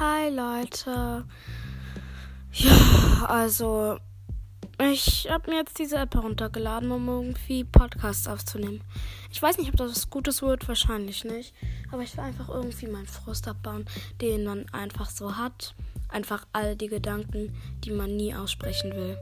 Hi Leute. Ja, also ich habe mir jetzt diese App heruntergeladen, um irgendwie Podcasts aufzunehmen. Ich weiß nicht, ob das was Gutes wird, wahrscheinlich nicht. Aber ich will einfach irgendwie meinen Frust abbauen, den man einfach so hat. Einfach all die Gedanken, die man nie aussprechen will.